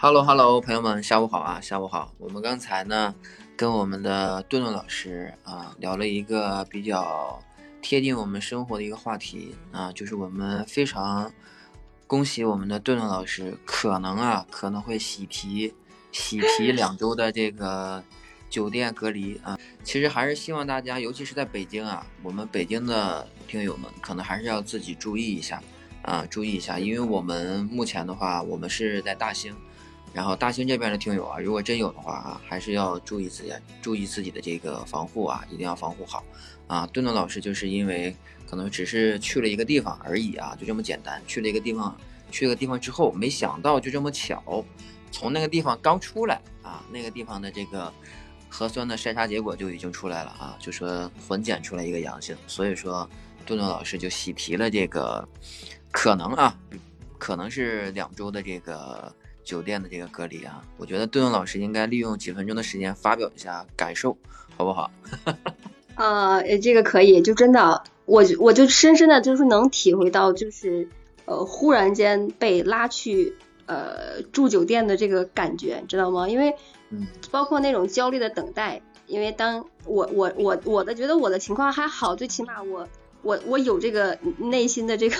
Hello Hello，朋友们，下午好啊，下午好。我们刚才呢，跟我们的顿顿老师啊聊了一个比较贴近我们生活的一个话题啊，就是我们非常恭喜我们的顿顿老师，可能啊可能会喜提喜提两周的这个 酒店隔离啊。其实还是希望大家，尤其是在北京啊，我们北京的听友们可能还是要自己注意一下啊，注意一下，因为我们目前的话，我们是在大兴。然后大兴这边的听友啊，如果真有的话啊，还是要注意自己，注意自己的这个防护啊，一定要防护好啊。顿顿老师就是因为可能只是去了一个地方而已啊，就这么简单，去了一个地方，去了个地方之后，没想到就这么巧，从那个地方刚出来啊，那个地方的这个核酸的筛查结果就已经出来了啊，就说混检出来一个阳性，所以说顿顿老师就喜提了这个可能啊，可能是两周的这个。酒店的这个隔离啊，我觉得顿顿老师应该利用几分钟的时间发表一下感受，好不好？啊，这个可以，就真的，我我就深深的就是能体会到，就是呃，忽然间被拉去呃住酒店的这个感觉，知道吗？因为嗯，包括那种焦虑的等待，因为当我我我我的觉得我的情况还好，最起码我我我有这个内心的这个。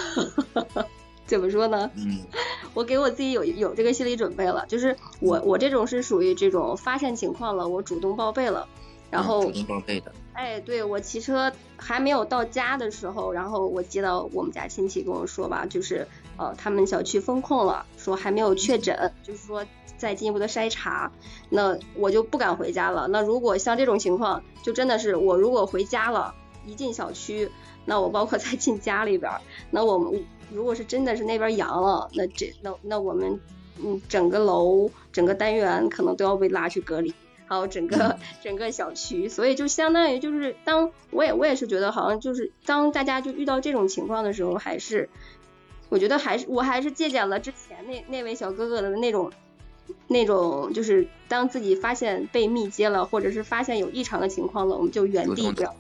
怎么说呢？嗯，我给我自己有有这个心理准备了，就是我我这种是属于这种发现情况了，我主动报备了，然后主动报备的。哎，对我骑车还没有到家的时候，然后我接到我们家亲戚跟我说吧，就是呃他们小区封控了，说还没有确诊，就是说再进一步的筛查，那我就不敢回家了。那如果像这种情况，就真的是我如果回家了，一进小区，那我包括再进家里边，那我们。如果是真的是那边阳了，那这那那我们嗯整个楼整个单元可能都要被拉去隔离，还有整个整个小区，所以就相当于就是当我也我也是觉得好像就是当大家就遇到这种情况的时候，还是我觉得还是我还是借鉴了之前那那位小哥哥的那种那种就是当自己发现被密接了，或者是发现有异常的情况了，我们就原地不要。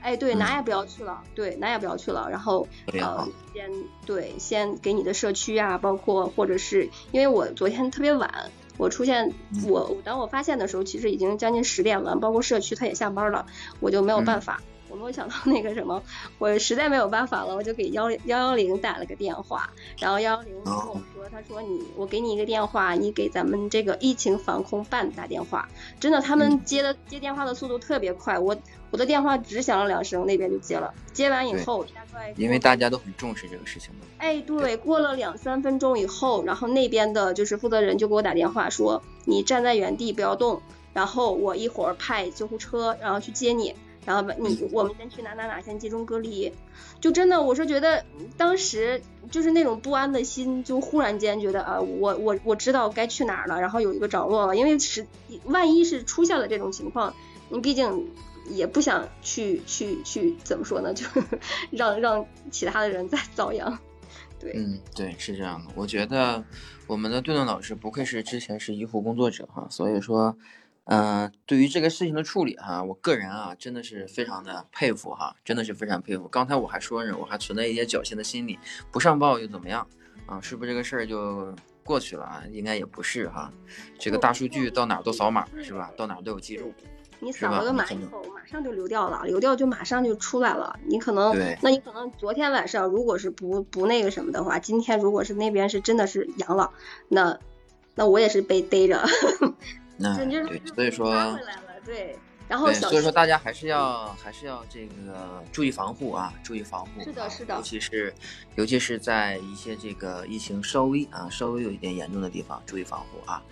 哎，对，哪也不要去了，对，哪也不要去了。然后，呃，先对，先给你的社区啊，包括或者是因为我昨天特别晚，我出现，我当我发现的时候，其实已经将近十点了，包括社区他也下班了，我就没有办法。我没有想到那个什么，我实在没有办法了，我就给幺幺幺零打了个电话，然后幺幺零跟我说，他说你，我给你一个电话，你给咱们这个疫情防控办打电话。真的，他们接的接电话的速度特别快，我我的电话只响了两声，那边就接了。接完以后，大概因为大家都很重视这个事情嘛。哎，对，过了两三分钟以后，然后那边的就是负责人就给我打电话说，你站在原地不要动，然后我一会儿派救护车，然后去接你。然后把你，我们先去哪哪哪先集中隔离，就真的我是觉得当时就是那种不安的心，就忽然间觉得啊，我我我知道该去哪儿了，然后有一个着落了，因为是万一是出现了这种情况，你毕竟也不想去去去怎么说呢，就让让其他的人再遭殃。对，嗯，对，是这样的。我觉得我们的顿顿老师不愧是之前是医护工作者哈，所以说。嗯，对于这个事情的处理哈，我个人啊真的是非常的佩服哈，真的是非常佩服。刚才我还说呢，我还存在一些侥幸的心理，不上报又怎么样啊？是不是这个事儿就过去了啊？应该也不是哈，这个大数据到哪都扫码是吧？到哪都有记录，你扫了个码以后，马上就流掉了，流掉就马上就出来了。你可能，那你可能昨天晚上如果是不不那个什么的话，今天如果是那边是真的是阳了，那那我也是被逮着。那对，所以说，对，然后所以说大家还是要还是要这个注意防护啊，注意防护。是的，是的。尤其是尤其是在一些这个疫情稍微啊稍微有一点严重的地方，注意防护啊。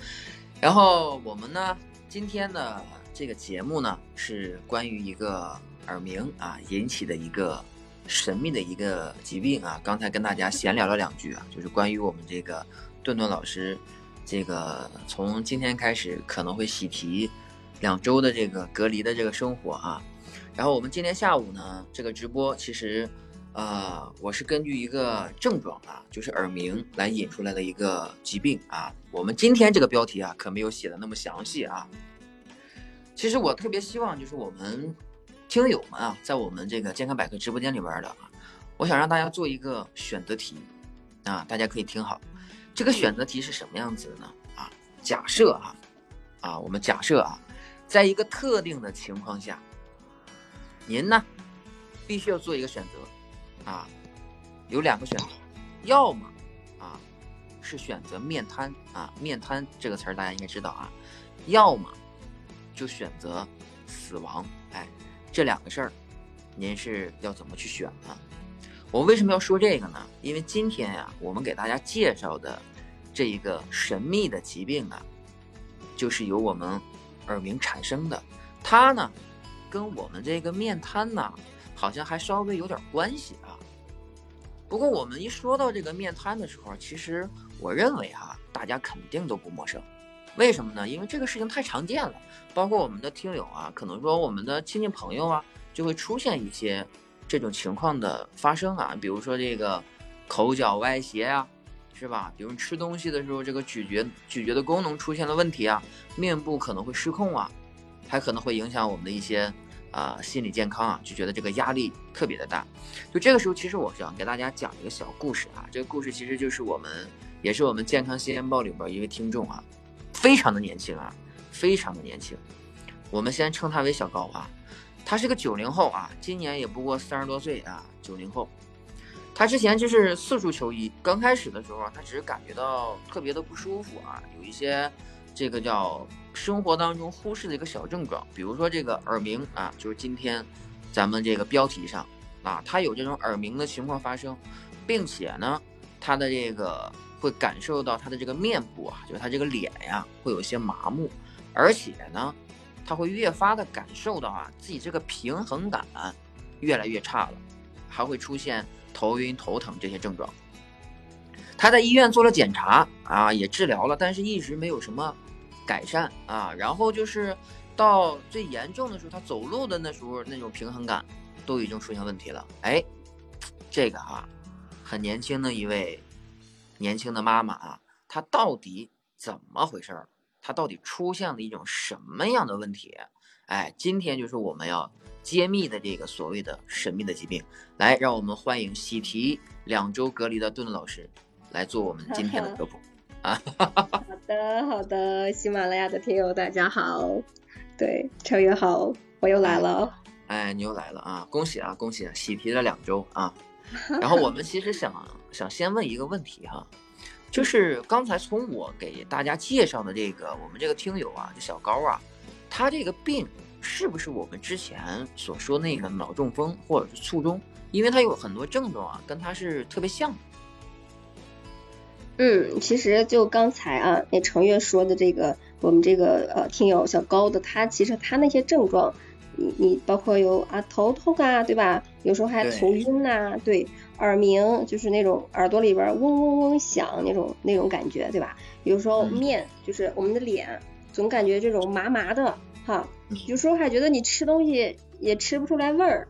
然后我们呢，今天的这个节目呢，是关于一个耳鸣啊引起的一个神秘的一个疾病啊。刚才跟大家闲聊了两句啊，就是关于我们这个顿顿老师。这个从今天开始可能会喜提两周的这个隔离的这个生活啊，然后我们今天下午呢这个直播其实，呃，我是根据一个症状啊，就是耳鸣来引出来的一个疾病啊。我们今天这个标题啊可没有写的那么详细啊。其实我特别希望就是我们听友们啊，在我们这个健康百科直播间里边的啊，我想让大家做一个选择题啊，大家可以听好。这个选择题是什么样子的呢？啊，假设啊，啊，我们假设啊，在一个特定的情况下，您呢必须要做一个选择啊，有两个选择，要么啊是选择面瘫啊，面瘫这个词儿大家应该知道啊，要么就选择死亡。哎，这两个事儿，您是要怎么去选呢？我为什么要说这个呢？因为今天呀，我们给大家介绍的这一个神秘的疾病啊，就是由我们耳鸣产生的。它呢，跟我们这个面瘫呢，好像还稍微有点关系啊。不过我们一说到这个面瘫的时候，其实我认为哈，大家肯定都不陌生。为什么呢？因为这个事情太常见了。包括我们的听友啊，可能说我们的亲戚朋友啊，就会出现一些。这种情况的发生啊，比如说这个口角歪斜啊，是吧？比如吃东西的时候，这个咀嚼咀嚼的功能出现了问题啊，面部可能会失控啊，还可能会影响我们的一些啊心理健康啊，就觉得这个压力特别的大。就这个时候，其实我想给大家讲一个小故事啊，这个故事其实就是我们也是我们健康新鲜报里边一位听众啊，非常的年轻啊，非常的年轻，我们先称他为小高啊。他是个九零后啊，今年也不过三十多岁啊。九零后，他之前就是四处求医。刚开始的时候他只是感觉到特别的不舒服啊，有一些这个叫生活当中忽视的一个小症状，比如说这个耳鸣啊，就是今天咱们这个标题上啊，他有这种耳鸣的情况发生，并且呢，他的这个会感受到他的这个面部啊，就是他这个脸呀，会有些麻木，而且呢。他会越发的感受到啊，自己这个平衡感越来越差了，还会出现头晕头疼这些症状。他在医院做了检查啊，也治疗了，但是一直没有什么改善啊。然后就是到最严重的时候，他走路的那时候那种平衡感都已经出现问题了。哎，这个哈，很年轻的一位年轻的妈妈啊，她到底怎么回事儿？它到底出现了一种什么样的问题？哎，今天就是我们要揭秘的这个所谓的神秘的疾病。来，让我们欢迎喜提两周隔离的顿顿老师来做我们今天的科普 啊！好的，好的，喜马拉雅的听友大家好，对，超越好，我又来了。哎，你又来了啊！恭喜啊，恭喜！喜提了两周啊！然后我们其实想想先问一个问题哈。就是刚才从我给大家介绍的这个我们这个听友啊，这小高啊，他这个病是不是我们之前所说那个脑中风或者是卒中？因为他有很多症状啊，跟他是特别像。嗯，其实就刚才啊，那程月说的这个，我们这个呃听友小高的，他其实他那些症状，你你包括有啊头痛啊，对吧？有时候还头晕呐，对。耳鸣就是那种耳朵里边嗡嗡嗡响那种那种感觉，对吧？有时候面就是我们的脸，总感觉这种麻麻的哈。有时候还觉得你吃东西也吃不出来味儿，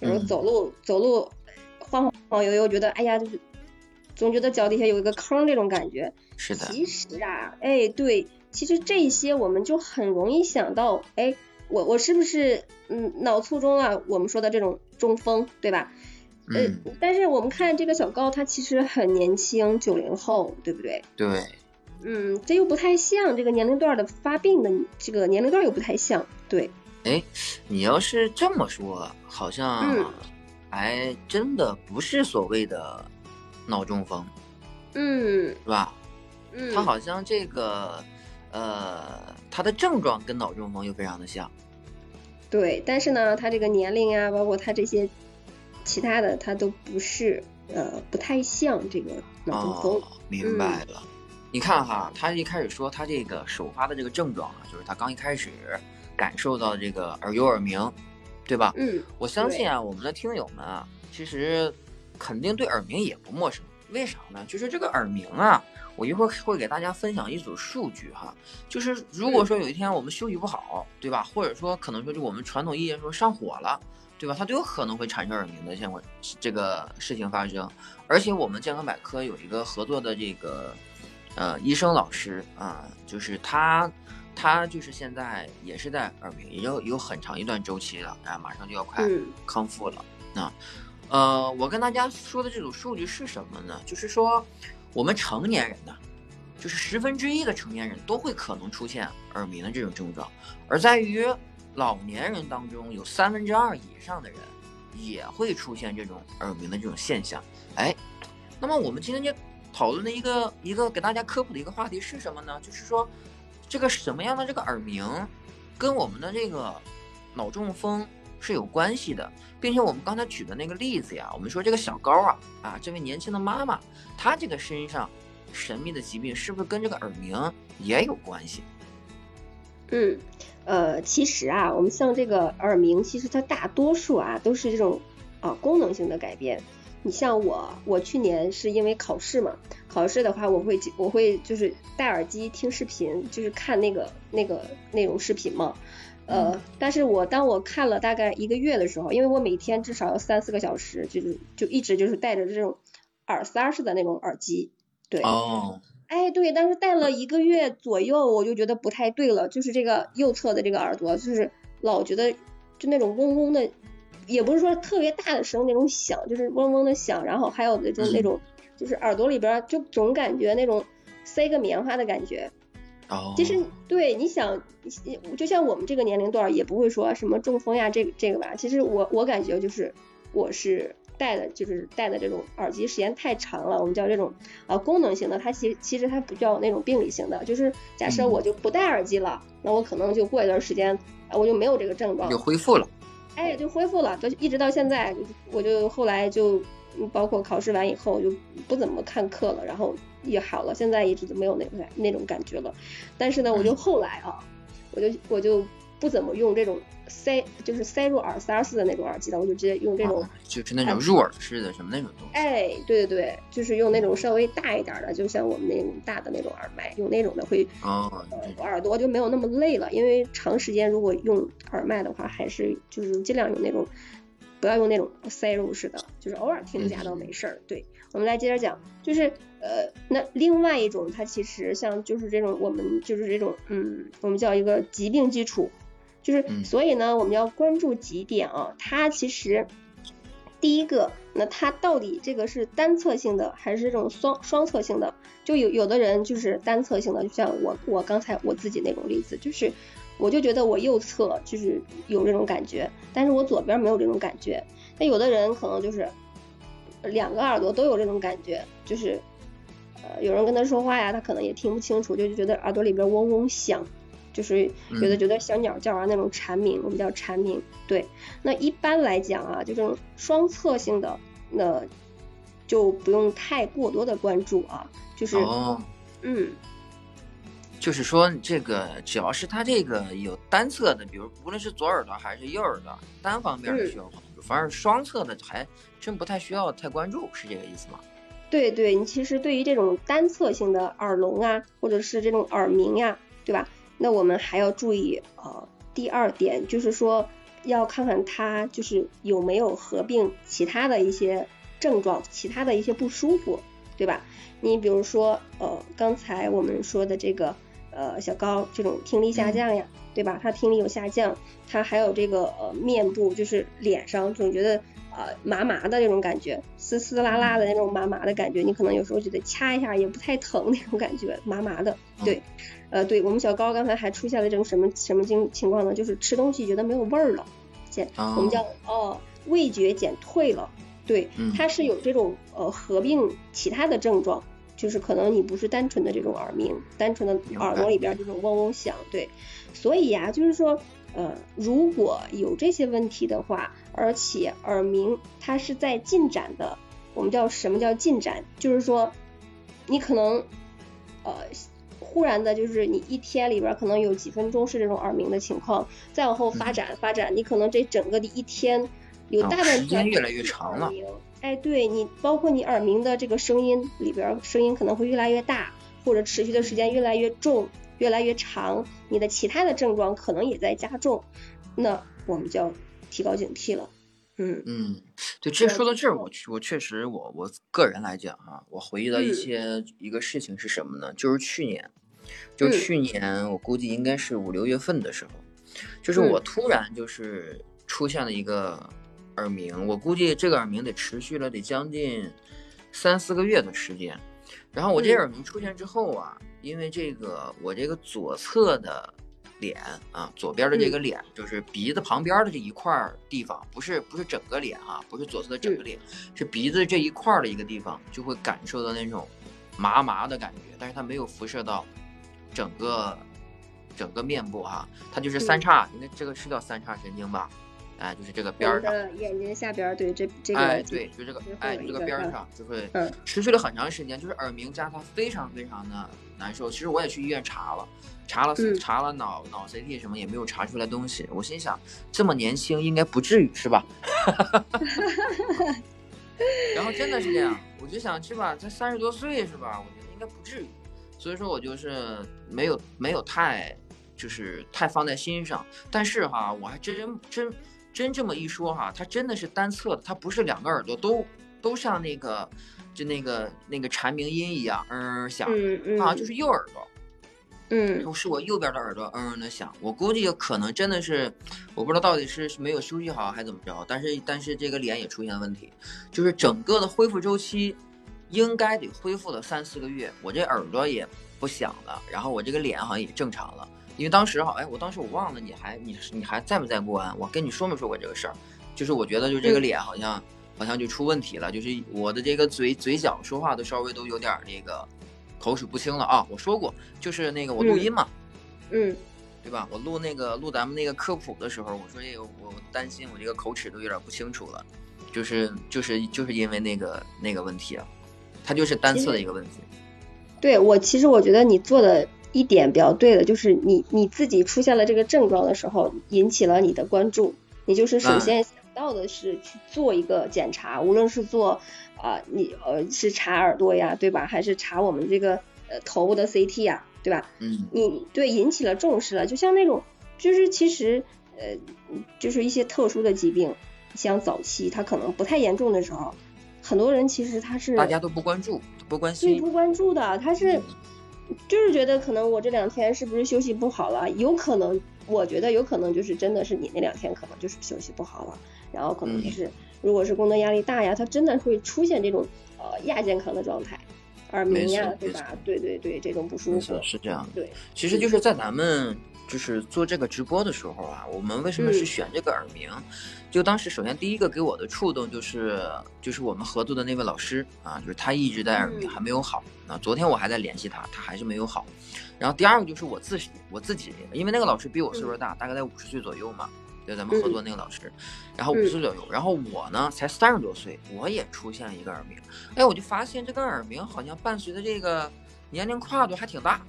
有时候走路走路晃晃悠悠，觉得哎呀，就是总觉得脚底下有一个坑这种感觉。是的。其实啊，哎，对，其实这些我们就很容易想到，哎，我我是不是嗯脑卒中啊？我们说的这种中风，对吧？嗯，但是我们看这个小高，他其实很年轻，九零后，对不对？对。嗯，这又不太像这个年龄段的发病的这个年龄段又不太像，对。哎，你要是这么说，好像还真的不是所谓的脑中风，嗯，是吧？嗯。他好像这个呃，他的症状跟脑中风又非常的像。对，但是呢，他这个年龄啊，包括他这些。其他的他都不是，呃，不太像这个脑中风。明白了。你看哈，他一开始说他这个首发的这个症状啊，就是他刚一开始感受到这个耳有耳鸣，对吧？嗯。我相信啊，我们的听友们啊，其实肯定对耳鸣也不陌生。为啥呢？就是这个耳鸣啊，我一会儿会给大家分享一组数据哈。就是如果说有一天我们休息不好，对吧？或者说可能说就我们传统意义说上火了。对吧？它都有可能会产生耳鸣的，像我这个事情发生。而且我们健康百科有一个合作的这个呃医生老师啊，就是他他就是现在也是在耳鸣，也有有很长一段周期了，啊，马上就要快康复了。那呃，我跟大家说的这组数据是什么呢？就是说我们成年人呢，就是十分之一的成年人都会可能出现耳鸣的这种症状，而在于老年人当中，有三分之二以上的人也会出现这种耳鸣的这种现象。哎，那么我们今天就讨论的一个一个给大家科普的一个话题是什么呢？就是说，这个什么样的这个耳鸣，跟我们的这个脑中风是有关系的，并且我们刚才举的那个例子呀，我们说这个小高啊啊，这位年轻的妈妈，她这个身上神秘的疾病是不是跟这个耳鸣也有关系？嗯，呃，其实啊，我们像这个耳鸣，其实它大多数啊都是这种啊功能性的改变。你像我，我去年是因为考试嘛，考试的话，我会我会就是戴耳机听视频，就是看那个那个那种视频嘛。呃，但是我当我看了大概一个月的时候，因为我每天至少要三四个小时，就是就一直就是戴着这种耳塞式的那种耳机。对。哦。哎，对，但是戴了一个月左右，我就觉得不太对了，就是这个右侧的这个耳朵，就是老觉得就那种嗡嗡的。也不是说特别大的声那种响，就是嗡嗡的响，然后还有那种那种，就是耳朵里边就总感觉那种塞个棉花的感觉。哦。其实对，你想，就像我们这个年龄段也不会说什么中风呀，这个这个吧。其实我我感觉就是我是戴的，就是戴的这种耳机时间太长了，我们叫这种啊功能型的，它其其实它不叫那种病理型的，就是假设我就不戴耳机了，那我可能就过一段时间我就没有这个症状，就恢复了。哎，就恢复了，就一直到现在，我就后来就包括考试完以后就不怎么看课了，然后也好了，现在一直都没有那种那种感觉了。但是呢，我就后来啊，我就我就不怎么用这种。塞就是塞入耳塞似的那种耳机的，我就直接用这种，就是那种入耳式的什么那种东西。哎，对对对，就是用那种稍微大一点的，就像我们那种大的那种耳麦，用那种的会，哦，耳朵就没有那么累了。因为长时间如果用耳麦的话，还是就是尽量用那种，不要用那种塞入式的，就是偶尔听一下倒没事儿。对，我们来接着讲，就是呃，那另外一种，它其实像就是这种我们就是这种嗯，我们叫一个疾病基础。就是，所以呢，我们要关注几点啊？它其实第一个，那它到底这个是单侧性的还是这种双双侧性的？就有有的人就是单侧性的，就像我我刚才我自己那种例子，就是我就觉得我右侧就是有这种感觉，但是我左边没有这种感觉。那有的人可能就是两个耳朵都有这种感觉，就是呃有人跟他说话呀，他可能也听不清楚，就就觉得耳朵里边嗡嗡响。就是有的觉得小鸟叫啊那种蝉鸣，我们叫蝉鸣。对，那一般来讲啊，这种双侧性的，那就不用太过多的关注啊。就是哦，嗯，就是说这个只要是它这个有单侧的，比如无论是左耳朵还是右耳朵，单方面的需要关注，反而双侧的还真不太需要太关注，是这个意思吗？对对，你其实对于这种单侧性的耳聋啊，或者是这种耳鸣呀，对吧？那我们还要注意，呃，第二点就是说，要看看他就是有没有合并其他的一些症状，其他的一些不舒服，对吧？你比如说，呃，刚才我们说的这个，呃，小高这种听力下降呀，对吧？他听力有下降，他还有这个呃面部就是脸上总觉得。呃，麻麻的那种感觉，丝丝拉拉的那种麻麻的感觉，你可能有时候觉得掐一下也不太疼那种感觉，麻麻的。对，呃，对我们小高刚才还出现了这种什么什么情情况呢？就是吃东西觉得没有味儿了，减我们叫哦味觉减退了。对，它是有这种呃合并其他的症状，就是可能你不是单纯的这种耳鸣，单纯的耳朵里边这种嗡嗡响。对，所以呀，就是说。呃，如果有这些问题的话，而且耳鸣它是在进展的，我们叫什么叫进展？就是说，你可能呃忽然的，就是你一天里边可能有几分钟是这种耳鸣的情况，再往后发展发展，你可能这整个的一天有大段时间越来越长了。哎，对你，包括你耳鸣的这个声音里边，声音可能会越来越大，或者持续的时间越来越重。越来越长，你的其他的症状可能也在加重，那我们叫提高警惕了。嗯嗯，对，这说到这儿，我我确实，我我个人来讲哈，我回忆到一些一个事情是什么呢？就是去年，就去年我估计应该是五六月份的时候，就是我突然就是出现了一个耳鸣，我估计这个耳鸣得持续了得将近三四个月的时间。然后我这耳鸣出现之后啊，因为这个我这个左侧的脸啊，左边的这个脸就是鼻子旁边的这一块地方，不是不是整个脸啊，不是左侧的整个脸，是鼻子这一块的一个地方，就会感受到那种麻麻的感觉，但是它没有辐射到整个整个面部哈，它就是三叉，应该这个是叫三叉神经吧？哎，就是这个边儿上，眼睛下边儿，对这这个，哎，对，就这个，哎，这个边儿上就会持续了很长时间，就是耳鸣加它非常非常的难受。其实我也去医院查了，查了查了脑脑 CT 什么也没有查出来东西。我心想，这么年轻应该不至于是吧？然后真的是这样，我就想是吧，才三十多岁是吧？我觉得应该不至于，所以说我就是没有没有太就是太放在心上。但是哈，我还真真。真这么一说哈，它真的是单侧的，它不是两个耳朵都都像那个，就那个那个蝉鸣音一样，嗯响，啊，就是右耳朵，嗯，是我右边的耳朵，嗯嗯的响。我估计可能真的是，我不知道到底是没有休息好还是怎么着，但是但是这个脸也出现了问题，就是整个的恢复周期应该得恢复了三四个月，我这耳朵也不响了，然后我这个脸好像也正常了。因为当时好，哎，我当时我忘了，你还你你还在不在国安？我跟你说没说过这个事儿？就是我觉得就这个脸好像好像就出问题了，就是我的这个嘴嘴角说话都稍微都有点那个口齿不清了啊。我说过，就是那个我录音嘛，嗯，对吧？我录那个录咱们那个科普的时候，我说这个我担心我这个口齿都有点不清楚了，就是就是就是因为那个那个问题啊，它就是单侧的一个问题。对我其实我觉得你做的。一点比较对的，就是你你自己出现了这个症状的时候，引起了你的关注，你就是首先想到的是去做一个检查，无论是做啊你呃是查耳朵呀，对吧？还是查我们这个呃头部的 CT 呀，对吧？嗯，你对引起了重视了，就像那种就是其实呃就是一些特殊的疾病，像早期它可能不太严重的时候，很多人其实他是大家都不关注不关心，不关注的，他是。就是觉得可能我这两天是不是休息不好了？有可能，我觉得有可能就是真的是你那两天可能就是休息不好了，然后可能就是，如果是工作压力大呀，他真的会出现这种呃亚健康的状态，耳鸣呀，对吧？对对对，这种不舒服是这样的。对，其实就是在咱们。就是做这个直播的时候啊，我们为什么是选这个耳鸣？就当时首先第一个给我的触动就是，就是我们合作的那位老师啊，就是他一直在耳鸣还没有好。那昨天我还在联系他，他还是没有好。然后第二个就是我自己，我自己，因为那个老师比我岁数大，大概在五十岁左右嘛，就咱们合作那个老师，然后五十岁左右，然后我呢才三十多岁，我也出现了一个耳鸣。哎，我就发现这个耳鸣好像伴随着这个年龄跨度还挺大，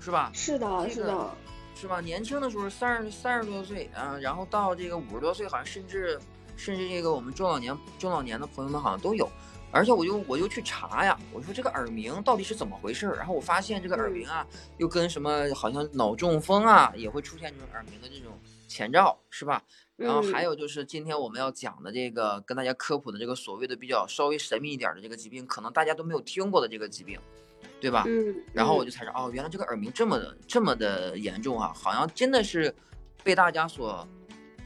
是吧？是的，是的。是吧？年轻的时候三十三十多岁啊，然后到这个五十多岁，好像甚至甚至这个我们中老年中老年的朋友们好像都有。而且我就我就去查呀，我说这个耳鸣到底是怎么回事？然后我发现这个耳鸣啊，又跟什么好像脑中风啊也会出现这种耳鸣的这种前兆，是吧？然后还有就是今天我们要讲的这个跟大家科普的这个所谓的比较稍微神秘一点的这个疾病，可能大家都没有听过的这个疾病。对吧？嗯，然后我就才知道，哦，原来这个耳鸣这么的这么的严重啊，好像真的是被大家所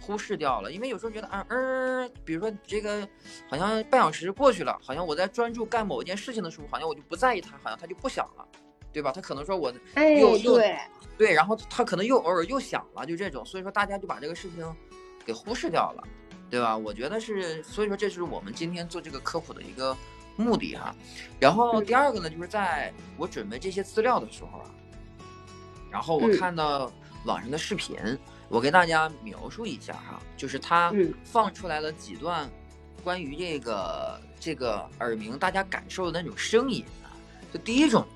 忽视掉了。因为有时候觉得，嗯嗯，比如说这个好像半小时过去了，好像我在专注干某一件事情的时候，好像我就不在意它，好像它就不响了，对吧？他可能说我又又对，然后他可能又偶尔又想了，就这种，所以说大家就把这个事情给忽视掉了，对吧？我觉得是，所以说这是我们今天做这个科普的一个。目的哈，然后第二个呢，就是在我准备这些资料的时候啊，然后我看到网上的视频，我给大家描述一下哈，就是他放出来了几段关于这个这个耳鸣大家感受的那种声音啊。就第一种，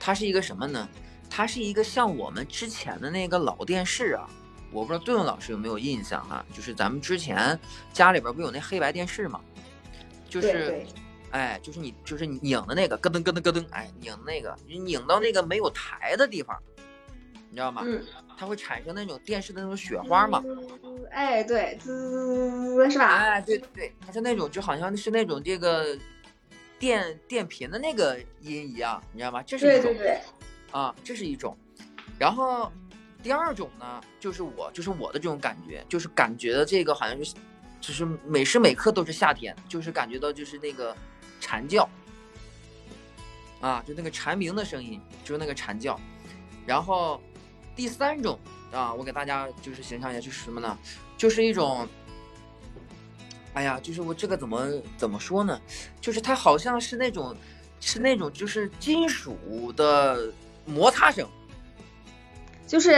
它是一个什么呢？它是一个像我们之前的那个老电视啊，我不知道顿顿老师有没有印象哈，就是咱们之前家里边不有那黑白电视吗？就是。哎，就是你，就是你拧的那个，咯噔咯噔咯噔，哎，拧那个，你拧到那个没有台的地方，你知道吗？嗯，它会产生那种电视的那种雪花嘛？哎，对，滋，是吧？哎，对对，它是那种就好像是那种这个电电频的那个音一样，你知道吗？这是一种，对对对，啊，这是一种。然后第二种呢，就是我，就是我的这种感觉，就是感觉的这个好像是，就是每时每刻都是夏天，就是感觉到就是那个。蝉叫，啊，就那个蝉鸣的声音，就是那个蝉叫。然后第三种啊，我给大家就是形象一下，就是什么呢？就是一种，哎呀，就是我这个怎么怎么说呢？就是它好像是那种，是那种就是金属的摩擦声，就是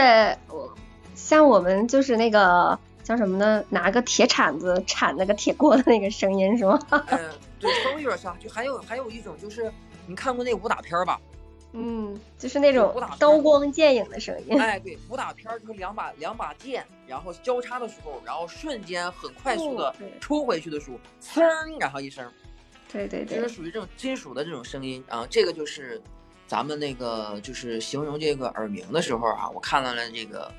我像我们就是那个叫什么呢？拿个铁铲子铲那个铁锅的那个声音是吗？嗯，对，稍微有点像。就还有还有一种就是你看过那武打片吧？嗯，就是那种刀光剑影的声音。哎，对，武打片就是两把两把剑，然后交叉的时候，然后瞬间很快速的抽回去的时候，嗖，然后一声。对对对。就是属于这种金属的这种声音啊，这个就是咱们那个就是形容这个耳鸣的时候啊，我看到了这个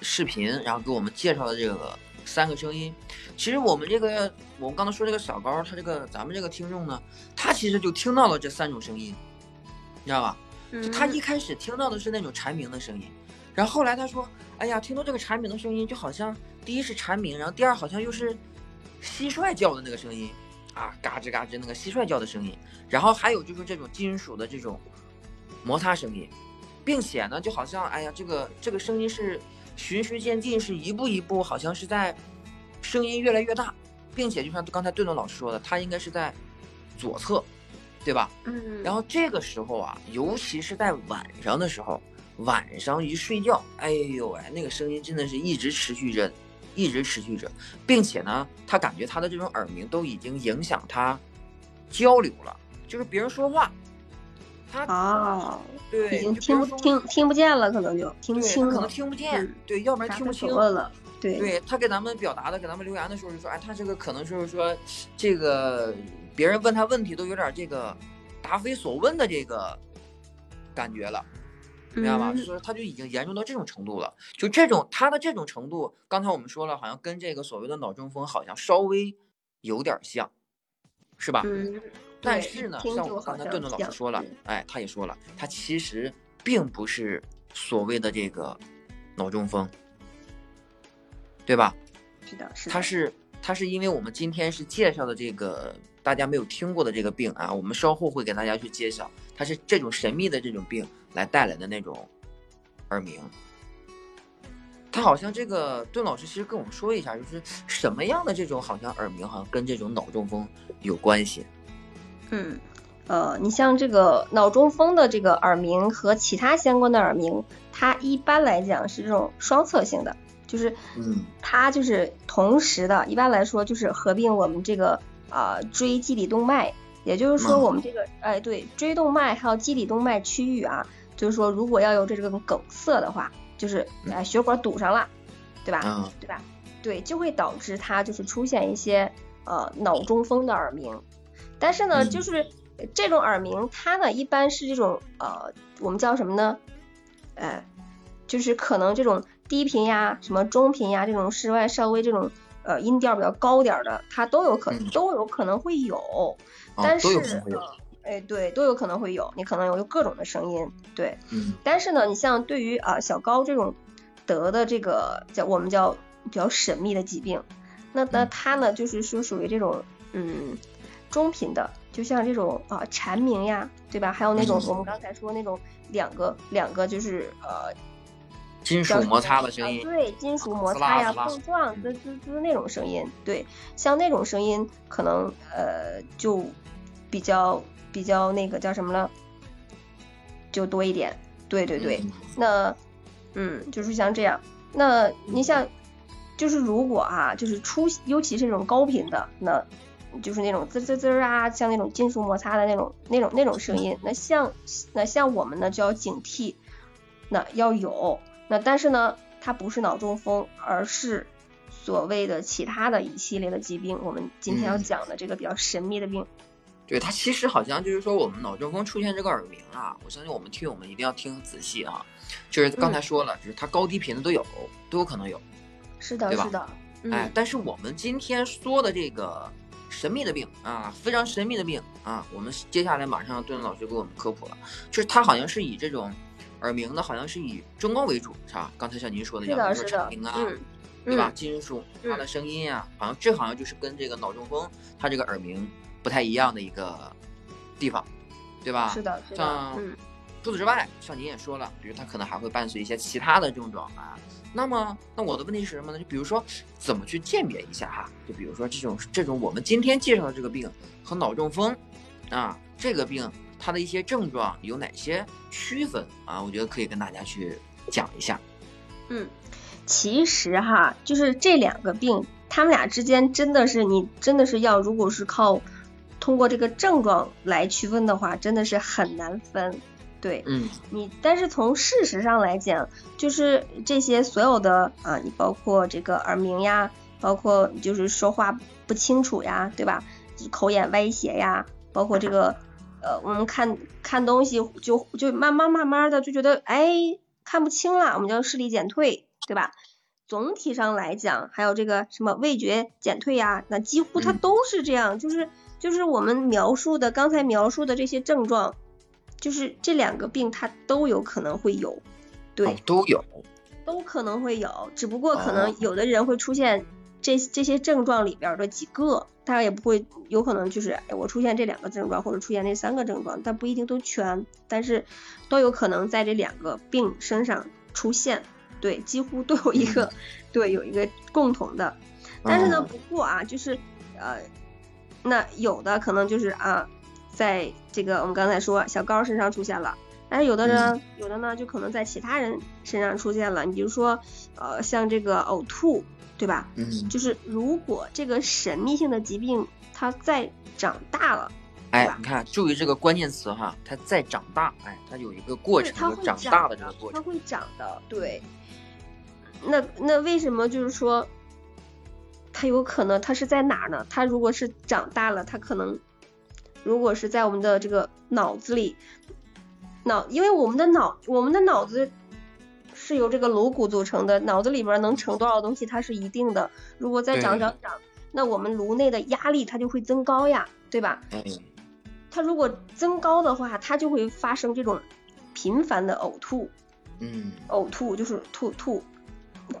视频，然后给我们介绍的这个三个声音。其实我们这个我们刚才说这个小高，他这个咱们这个听众呢，他其实就听到了这三种声音，你知道吧？就他一开始听到的是那种蝉鸣的声音，然后后来他说：“哎呀，听到这个蝉鸣的声音，就好像第一是蝉鸣，然后第二好像又是蟋蟀叫的那个声音，啊，嘎吱嘎吱那个蟋蟀叫的声音，然后还有就是这种金属的这种摩擦声音，并且呢，就好像哎呀，这个这个声音是循序渐进，是一步一步，好像是在声音越来越大，并且就像刚才顿顿老师说的，他应该是在左侧。”对吧？嗯，然后这个时候啊，尤其是在晚上的时候，晚上一睡觉，哎呦喂，那个声音真的是一直持续着，一直持续着，并且呢，他感觉他的这种耳鸣都已经影响他交流了，就是别人说话，他啊，对，已经听不听听不见了，可能就听清了，可能听不见，对，要不然听不清了，对，对他给咱们表达的，给咱们留言的时候就说，哎，他这个可能就是说这个。别人问他问题都有点这个答非所问的这个感觉了，明白吗？就是他就已经严重到这种程度了。就这种他的这种程度，刚才我们说了，好像跟这个所谓的脑中风好像稍微有点像，是吧？嗯。但是呢，像我刚才顿顿老师说了，哎，他也说了，他其实并不是所谓的这个脑中风，对吧？是的，是。他是他是因为我们今天是介绍的这个。大家没有听过的这个病啊，我们稍后会给大家去揭晓，它是这种神秘的这种病来带来的那种耳鸣。他好像这个邓老师其实跟我们说一下，就是什么样的这种好像耳鸣，好像跟这种脑中风有关系。嗯，呃，你像这个脑中风的这个耳鸣和其他相关的耳鸣，它一般来讲是这种双侧性的，就是嗯，它就是同时的，一般来说就是合并我们这个。啊，椎基底动脉，也就是说我们这个，哎，对，椎动脉还有基底动脉区域啊，就是说如果要有这种梗塞的话，就是哎血管堵上了，对吧？对吧？对，就会导致它就是出现一些呃脑中风的耳鸣。但是呢，就是这种耳鸣，它呢一般是这种呃我们叫什么呢？呃，就是可能这种低频呀、什么中频呀这种室外稍微这种。呃，音调比较高点的，它都有可能都有可能会有，但是，哎，对，都有可能会有，你可能有各种的声音，对，嗯，但是呢，你像对于啊小高这种得的这个叫我们叫比较神秘的疾病，那那他呢就是说属于这种嗯中频的，就像这种啊蝉鸣呀，对吧？还有那种我们刚才说那种两个两个就是呃。金属摩擦的声音，对，金属摩擦呀，碰撞，滋。滋滋那种声音，对，像那种声音可能呃就比较比较那个叫什么了，就多一点，对对对，那嗯就是像这样，那你像就是如果啊就是出尤其是那种高频的，那就是那种滋滋滋啊，像那种金属摩擦的那种那种那种声音，那像那像我们呢就要警惕，那要有。那但是呢，它不是脑中风，而是所谓的其他的一系列的疾病。我们今天要讲的这个比较神秘的病，对它其实好像就是说，我们脑中风出现这个耳鸣啊，我相信我们听友们一定要听仔细啊。就是刚才说了，就是它高低频的都有，都有可能有，是的，是的，哎，但是我们今天说的这个神秘的病啊，非常神秘的病啊，我们接下来马上要顿老师给我们科普了，就是它好像是以这种。耳鸣呢，好像是以中高为主，是吧？刚才像您说的，像比如说蝉鸣啊，对吧？金属它的声音啊，好像这好像就是跟这个脑中风它这个耳鸣不太一样的一个地方。对吧？是的，是的。像除此之外，像您也说了，比如它可能还会伴随一些其他的症状啊。那么，那我的问题是什么呢？就比如说，怎么去鉴别一下哈？就比如说这种这种我们今天介绍的这个病和脑中风啊，这个病它的一些症状有哪些区分啊？我觉得可以跟大家去讲一下。嗯，其实哈，就是这两个病，他们俩之间真的是你真的是要，如果是靠通过这个症状来区分的话，真的是很难分。对，嗯，你但是从事实上来讲，就是这些所有的啊，你包括这个耳鸣呀，包括就是说话不清楚呀，对吧？口眼歪斜呀，包括这个呃，我们看看东西就就慢慢慢慢的就觉得哎看不清了，我们叫视力减退，对吧？总体上来讲，还有这个什么味觉减退呀，那几乎它都是这样，就是就是我们描述的刚才描述的这些症状。就是这两个病，它都有可能会有，对，都有，都可能会有，只不过可能有的人会出现这这些症状里边的几个，他也不会，有可能就是我出现这两个症状，或者出现那三个症状，但不一定都全，但是都有可能在这两个病身上出现，对，几乎都有一个，对，有一个共同的，但是呢，不过啊，就是呃，那有的可能就是啊。在这个我们刚才说小高身上出现了，但是有的人有的呢就可能在其他人身上出现了。你比如说呃像这个呕吐，对吧？嗯。就是如果这个神秘性的疾病它再长大了，哎，你看注意这个关键词哈，它再长大，哎，它有一个过程，它会长大的这个过程，它会长的，对。那那为什么就是说它有可能它是在哪儿呢？它如果是长大了，它可能。如果是在我们的这个脑子里，脑，因为我们的脑，我们的脑子是由这个颅骨组成的，脑子里边能盛多少东西，它是一定的。如果再长长长，那我们颅内的压力它就会增高呀，对吧？它如果增高的话，它就会发生这种频繁的呕吐。嗯。呕吐就是吐吐，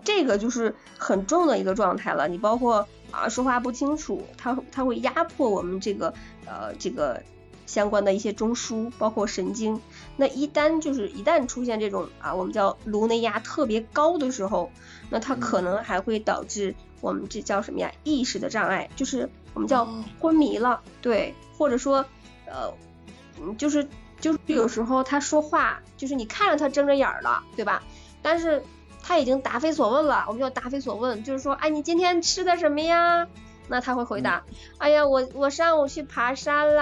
这个就是很重的一个状态了。你包括。啊，说话不清楚，它它会压迫我们这个呃这个相关的一些中枢，包括神经。那一旦就是一旦出现这种啊，我们叫颅内压特别高的时候，那它可能还会导致我们这叫什么呀？意识的障碍，就是我们叫昏迷了，对，或者说呃，就是就是有时候他说话，就是你看着他睁着眼了，对吧？但是。他已经答非所问了，我们叫答非所问，就是说，哎，你今天吃的什么呀？那他会回答，哎呀，我我上午去爬山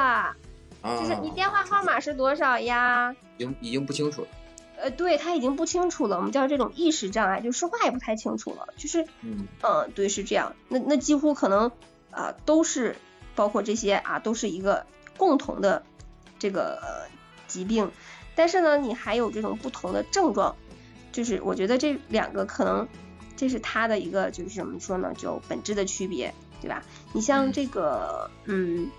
了。就是你电话号码是多少呀？已经已经不清楚了。呃，对他已经不清楚了，我们叫这种意识障碍，就说话也不太清楚了。就是，嗯嗯，对，是这样。那那几乎可能啊，都是包括这些啊，都是一个共同的这个疾病。但是呢，你还有这种不同的症状。就是我觉得这两个可能，这是它的一个就是怎么说呢，就本质的区别，对吧？你像这个，嗯，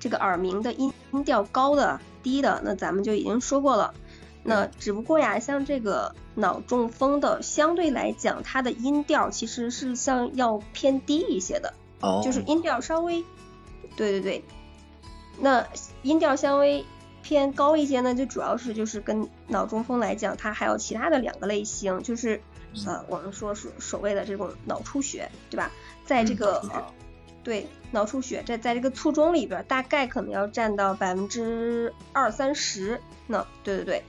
这个耳鸣的音音调高的、低的，那咱们就已经说过了。那只不过呀，像这个脑中风的，相对来讲，它的音调其实是像要偏低一些的，就是音调稍微，对对对，那音调稍微。偏高一些呢，就主要是就是跟脑中风来讲，它还有其他的两个类型，就是呃，我们说是所谓的这种脑出血，对吧？在这个对脑出血，在在这个卒中里边，大概可能要占到百分之二三十。那对对对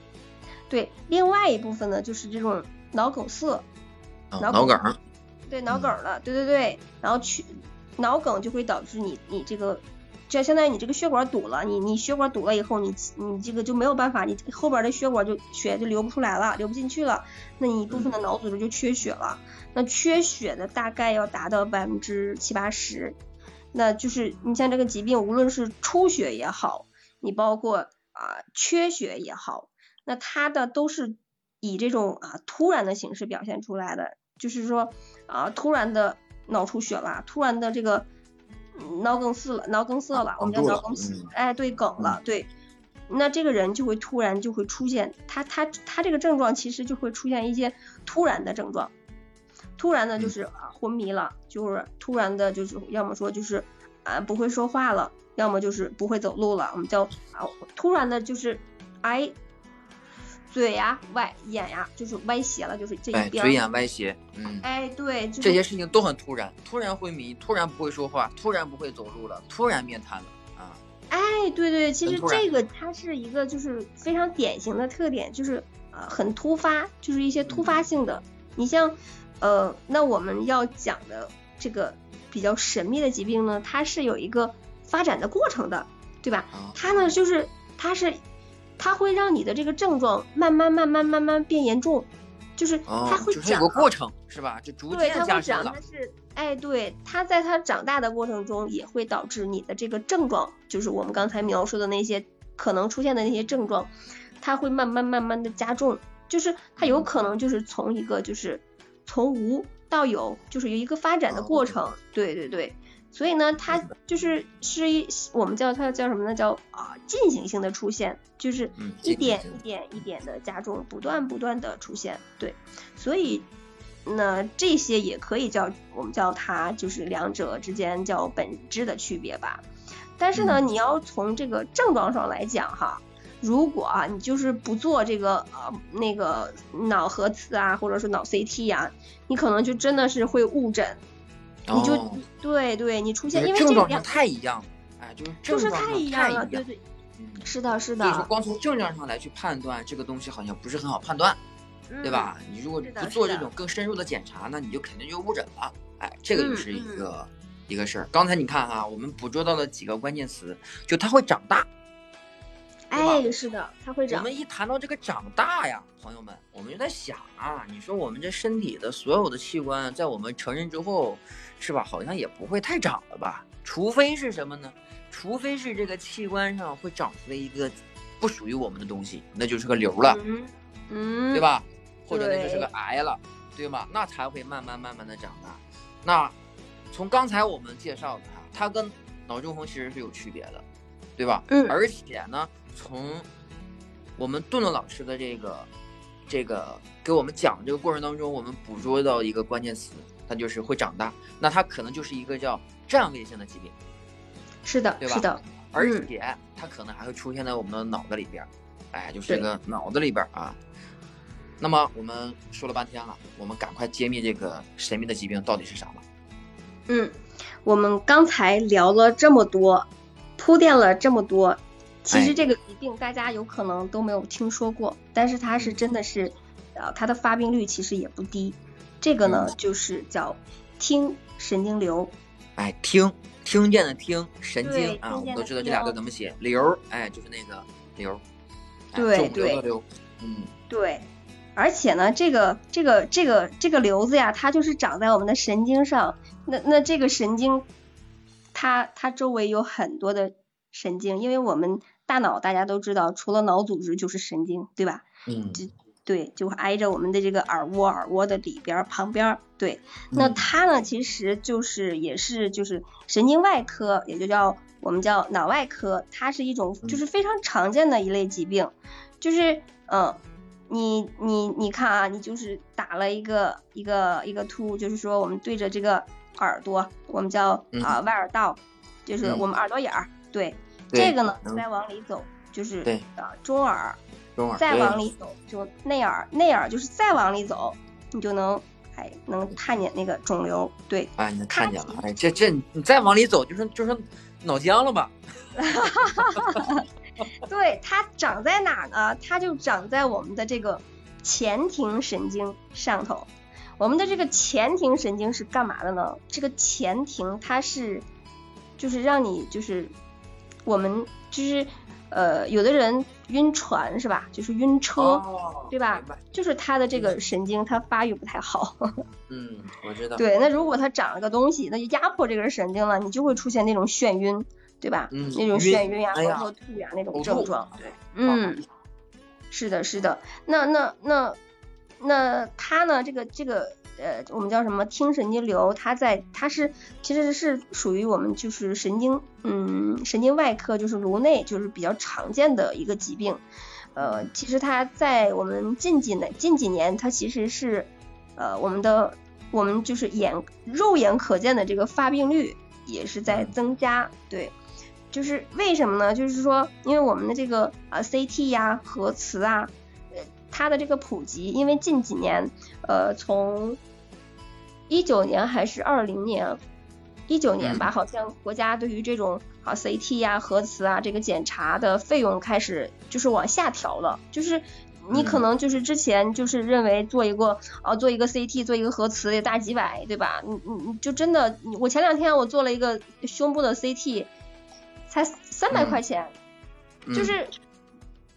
对，另外一部分呢，就是这种脑梗塞，脑梗，对脑梗了，对对对，然后去脑梗就会导致你你这个。就相当于你这个血管堵了，你你血管堵了以后，你你这个就没有办法，你后边的血管就血就流不出来了，流不进去了，那你一部分的脑组织就缺血了。那缺血的大概要达到百分之七八十，那就是你像这个疾病，无论是出血也好，你包括啊缺血也好，那它的都是以这种啊突然的形式表现出来的，就是说啊突然的脑出血了，突然的这个。脑梗死了，脑梗塞了，我们叫脑梗死，哎，对，梗了，对，那这个人就会突然就会出现，他他他这个症状其实就会出现一些突然的症状，突然的就是啊昏迷了，就是突然的就是要么说就是啊不会说话了，要么就是不会走路了，我们叫啊突然的就是哎嘴呀歪眼呀就是歪斜了，就是这一哎，边。嘴眼歪斜，嗯，哎，对，就是这些事情都很突然，突然昏迷，突然不会说话，突然不会走路了，突然面瘫了啊，哎，对对，其实这个它是一个就是非常典型的特点，就是呃很突发，就是一些突发性的。你像呃，那我们要讲的这个比较神秘的疾病呢，它是有一个发展的过程的，对吧？啊它呢就是它是它会让你的这个症状慢慢慢慢慢慢变严重，就是哦它，会就是有个过程是吧？就逐对，渐它会长，它，是，哎，对，它在它长大的过程中，也会导致你的这个症状，就是我们刚才描述的那些可能出现的那些症状，它会慢慢慢慢的加重，就是它有可能就是从一个就是从无到有，就是有一个发展的过程，对对对，所以呢，它就是是一我们叫它叫什么呢？叫啊进行性的出现，就是嗯，一点一点一点的加重，不断不断的出现，对，所以那这些也可以叫我们叫它就是两者之间叫本质的区别吧。但是呢，嗯。你要从这个症状上来讲哈，如果啊你就是不做这个呃那个脑核磁啊，或者是脑 CT 呀、你可能就真的是会误诊，你就、哦对对，你出就现是症状上因为这两太一样了，哎，就是就是症状上太一样对对，嗯是的，是所以说，光从症状上来去判断这个东西好像不是很好判断，对吧？你如果不做这种更深入的检查，那你就肯定就误诊了。哎，这个就嗯是一嗯个、一个事儿。刚才你看哈，我们捕捉到了几个关键词，就它会长大。哎，是的，它会长我，们一谈到这个长大呀，朋友们，我们就在想啊，你说我们这身体的所有的器官，在我们成人之后，是吧？好像也不会太长了吧？除非是什么呢？除非是这个器官上会长出来一个不属于我们的东西，那就是个瘤了。嗯嗯，对？吧？或者那就是个癌了，对吗？那才会慢慢慢慢的长大。那从刚才我们介绍的哈，它跟脑中风其实是有区别的，对吧？嗯而且呢，从我们顿顿老师的这个这个给我们讲这个过程当中，我们捕捉到一个关键词，它就是会长大。那它可能就是一个叫占位性的疾病，是的，对吧是的，而嗯且它可能还会出现在我们的脑子里边儿，哎，就是这个脑子里边儿啊。那么我们说了半天了，我们赶快揭秘这个神秘的疾病到底是啥吧。嗯，我们刚才聊了这么多，铺垫了这么多，其哎实这个疾病大家有可能都没有听说过，但是它是真的是，呃，它的发病率其实也不低。这个呢，嗯就是叫听神经瘤。哎，听听见的听，神经啊，我们都知道这俩字怎么写，瘤，哎，就是那个瘤，哎对肿瘤对的瘤，嗯，对，而且呢，这个这个这个这个瘤子呀，它就是长在我们的神经上。那那这个神经，它它周围有很多的神经，因为我们大脑大家都知道，除了脑组织就是神经，对吧？嗯，就对，就挨着我们的这个耳蜗，耳蜗的里边儿旁边儿。对，那嗯它呢，其实就是也是就是神经外科，也就叫我们叫脑外科，它是一种嗯就是非常常见的一类疾病，就是嗯。你你你看啊，你就是打了一个一个一个突，就是说我们对着这个耳朵，我们叫嗯啊、外耳道，就是嗯我们耳朵眼儿，对，这个呢嗯再往里走就是对啊中耳，中耳，再往里走就内耳，内耳就是再往里走，你就能哎能看见那个肿瘤。对，哎，你看见了，哎，这这你再往里走就是就是脑浆了吧？对，它长在哪儿呢？它就长在我们的这个前庭神经上头。我们的这个前庭神经是干嘛的呢？这个前庭它是就是让你就是我们就是呃有的人晕船是吧？就是晕车。哦对吧就是他的这个神经，它发育不太好。嗯，我知道。对，那如果它长了个东西，那就压迫这根神经了，你就会出现那种眩晕，对吧？嗯那种眩晕呀、哎呀或者说吐呀那种症状。对，嗯，是的，是的。那那那那他呢？这个这个呃，我们叫什么听神经瘤？它在它是其实是属于我们就是神经嗯神经外科就是颅内就是比较常见的一个疾病。呃，其实它在我们近几年近几年，它其实是呃我们的我们就是眼肉眼可见的这个发病率也是在增加。对，就是为什么呢？就是说，因为我们的这个呃 CT 呀、核磁啊，呃，它的这个普及，因为近几年，呃，从一九年还是二零年，一九年吧，好像国家对于这种啊 CT 呀、核磁啊这个检查的费用开始就是往下调了，就是。你可能就是之前就是认为做一个啊做一个 CT 做一个核磁得大几百对吧？你你你就真的我前两天我做了一个胸部的 CT，才三百块钱，就是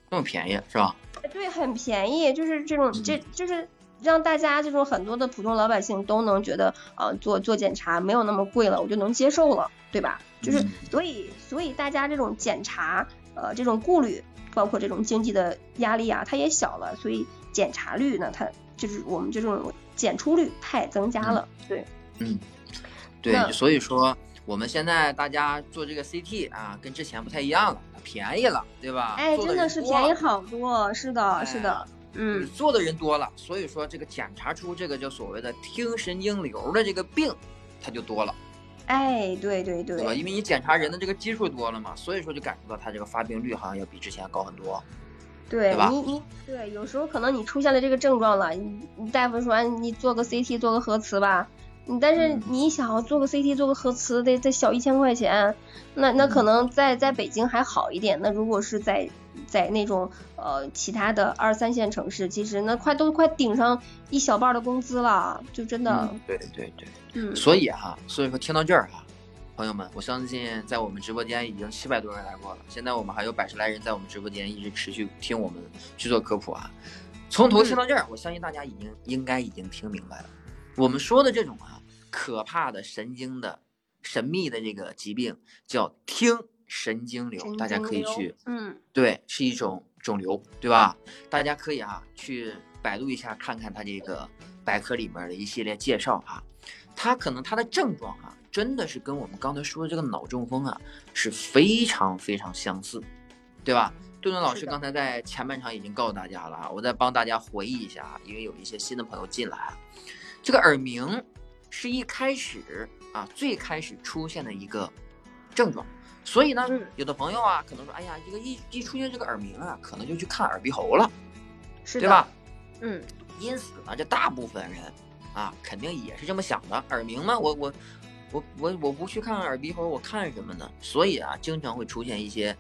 那么便宜是吧？对，很便宜，就是这种这就是让大家这种很多的普通老百姓都能觉得啊做做检查没有那么贵了，我就能接受了，对吧？就是所以所以大家这种检查呃这种顾虑。包括这种经济的压力啊，它也小了，所以检查率呢，它就是我们这种检出率它也增加了。对，嗯，对，所以说我们现在大家做这个 CT 啊，跟之前不太一样了，便宜了，对吧？哎，真的是便宜好多，是的，是的，嗯，做的人多了，所以说这个检查出这个叫所谓的听神经瘤的这个病，它就多了。哎，对对对，对吧？因为你检查人的这个基数多了嘛，所以说就感觉到它这个发病率好像要比之前高很多，对吧？你你对，有时候可能你出现了这个症状了，你你大夫说你做个 CT 做个核磁吧，你但是你想要做个 CT 做个核磁得再小一千块钱，那那可能在在北京还好一点，那如果是在在那种呃其他的二三线城市，其实那快都快顶上一小半的工资了，就真的，对对对。嗯。所以哈，所以说听到这儿哈，朋友们，我相信在我们直播间已经七百多人来过了，现在我们还有百十来人在我们直播间一直持续听我们去做科普啊。从头听到这儿，我相信大家已经应该已经听明白了，我们说的这种啊可怕的神经的神秘的这个疾病叫听神经瘤，大家可以去，嗯，对，是一种肿瘤，对吧？大家可以啊去百度一下，看看它这个百科里面的一系列介绍啊。它可能它的症状啊，真的是跟我们刚才说的这个脑中风啊是非常非常相似，对吧？顿顿老师刚才在前半场已经告诉大家了啊，我再帮大家回忆一下啊，因为有一些新的朋友进来啊，这个耳鸣是一开始啊最开始出现的一个症状，所以呢，有的朋友啊可能说，哎呀，这个一一出现这个耳鸣啊，可能就去看耳鼻喉了，是对吧？嗯，因此呢，这大部分人。啊，肯定也是这么想的。耳鸣嘛？我我我我我不去看耳鼻喉，我看什么呢？所以啊，经常会出现一些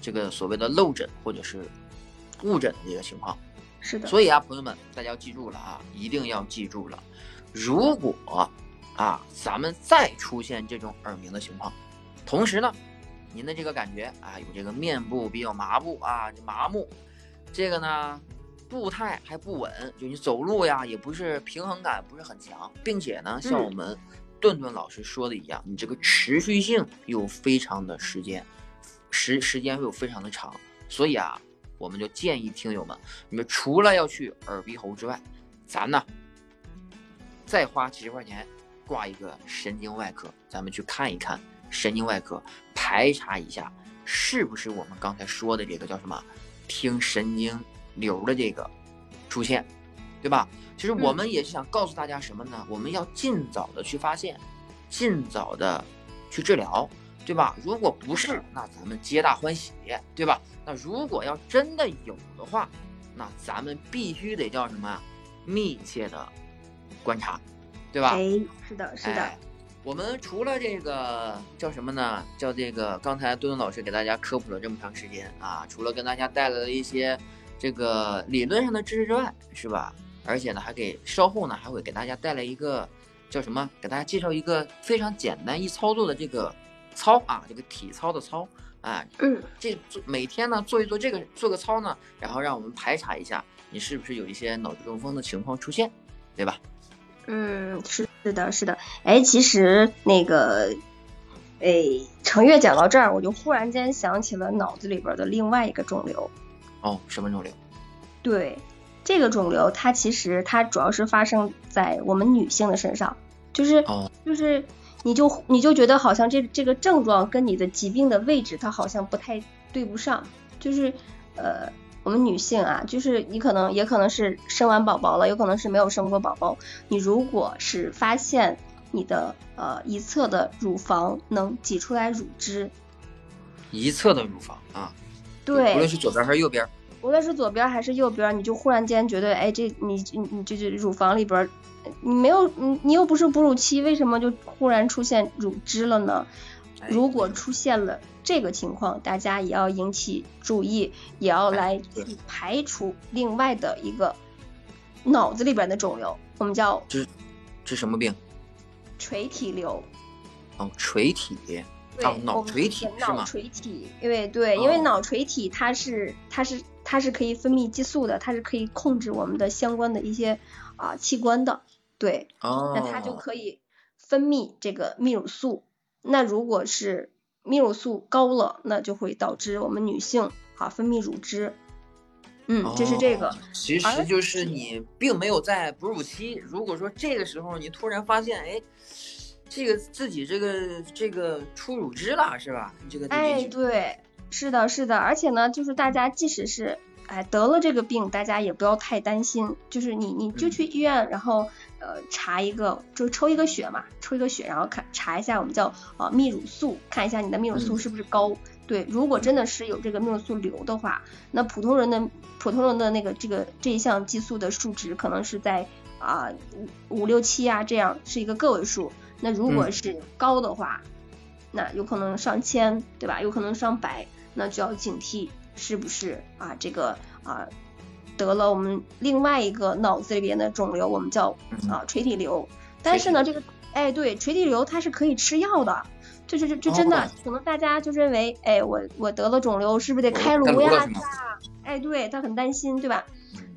这个所谓的漏诊或者是误诊的这个情况。是的。所以啊，朋友们，大家要记住了啊，一定要记住了。如果啊，咱们再出现这种耳鸣的情况，同时呢，您的这个感觉啊，有这个面部比较麻木啊，麻木，这个呢。步态还不稳，就你走路呀，也不是平衡感不是很强，并且呢，像我们顿顿老师说的一样，你这个持续性又非常的时间时时间又非常的长，所以啊，我们就建议听友们，你们除了要去耳鼻喉之外，咱呢再花几十块钱挂一个神经外科，咱们去看一看神经外科，排查一下是不是我们刚才说的这个叫什么听神经。瘤的这个出现，对吧？其实我们也是想告诉大家什么呢？我们要尽早的去发现，尽早的去治疗，对吧？如果不是，那咱们皆大欢喜，对吧？那如果要真的有的话，那咱们必须得叫什么？密切的观察，对吧？哎，是的，是的。我们除了这个叫什么呢？叫这个刚才墩墩老师给大家科普了这么长时间啊，除了跟大家带来了一些。这个理论上的知识之外，是吧？而且呢，还给稍后呢，还会给大家带来一个叫什么？给大家介绍一个非常简单易操作的这个操啊，这个体操的操啊。嗯。这每天呢做一做这个做个操呢，然后让我们排查一下你是不是有一些脑中风的情况出现，对吧？嗯，是是的，是的。哎，其实那个，哎，程月讲到这儿，我就忽然间想起了脑子里边的另外一个肿瘤。哦，什么肿瘤？对，这个肿瘤它其实它主要是发生在我们女性的身上，就是就是你就你就觉得好像这这个症状跟你的疾病的位置它好像不太对不上，就是呃我们女性啊，就是你可能也可能是生完宝宝了，有可能是没有生过宝宝，你如果是发现你的呃一侧的乳房能挤出来乳汁。一侧的乳房啊，对，无论是左边还是右边。无论是左边还是右边，你就忽然间觉得，哎，这你你你这这乳房里边，你没有你你又不是哺乳期，为什么就忽然出现乳汁了呢？如果出现了这个情况，大家也要引起注意，也要来排除另外的一个脑子里边的肿瘤，我们叫这这什么病？垂体瘤。哦，垂体。对，脑垂体是脑垂体，因为对，因为脑垂体它是它是它是可以分泌激素的，它是可以控制我们的相关的一些啊器官的，对，那它就可以分泌这个泌乳素。那如果是泌乳素高了，那就会导致我们女性啊分泌乳汁。嗯，这是这个。其实就是你并没有在哺乳期，如果说这个时候你突然发现，哎。这个自己这个这个出乳汁了是吧？这个哎对，是的，是的，而且呢，就是大家即使是哎得了这个病，大家也不要太担心，就是你你就去医院，然后呃查一个，就抽一个血嘛，抽一个血，然后看查一下我们叫呃泌乳素，看一下你的泌乳素是不是高。对，如果真的是有这个泌乳素瘤的话，那普通人的普通人的那个这个这一项激素的数值可能是在啊五五六七啊这样是一个个位数。那如果是高的话，那有可能上千，对吧？有可能上百，那就要警惕是不是啊？这个啊得了我们另外一个脑子里边的肿瘤，我们叫啊垂体瘤。但是呢，这个哎对，垂体瘤它是可以吃药的，就就就就真的可能大家就认为哎我我得了肿瘤是不是得开颅呀？哎对，他很担心，对吧？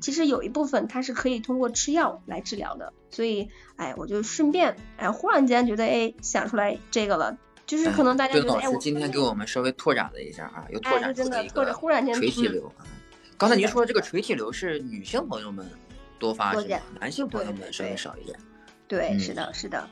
其实有一部分它是可以通过吃药来治疗的，所以哎，我就顺便哎，忽然间觉得哎，想出来这个了，就是可能大家觉得哎，我今天给我们稍微拓展了一下啊，又拓展出了一个垂体瘤。刚才您说这个垂体瘤是女性朋友们多发是男性朋友们稍微少一点。对，是的，是的。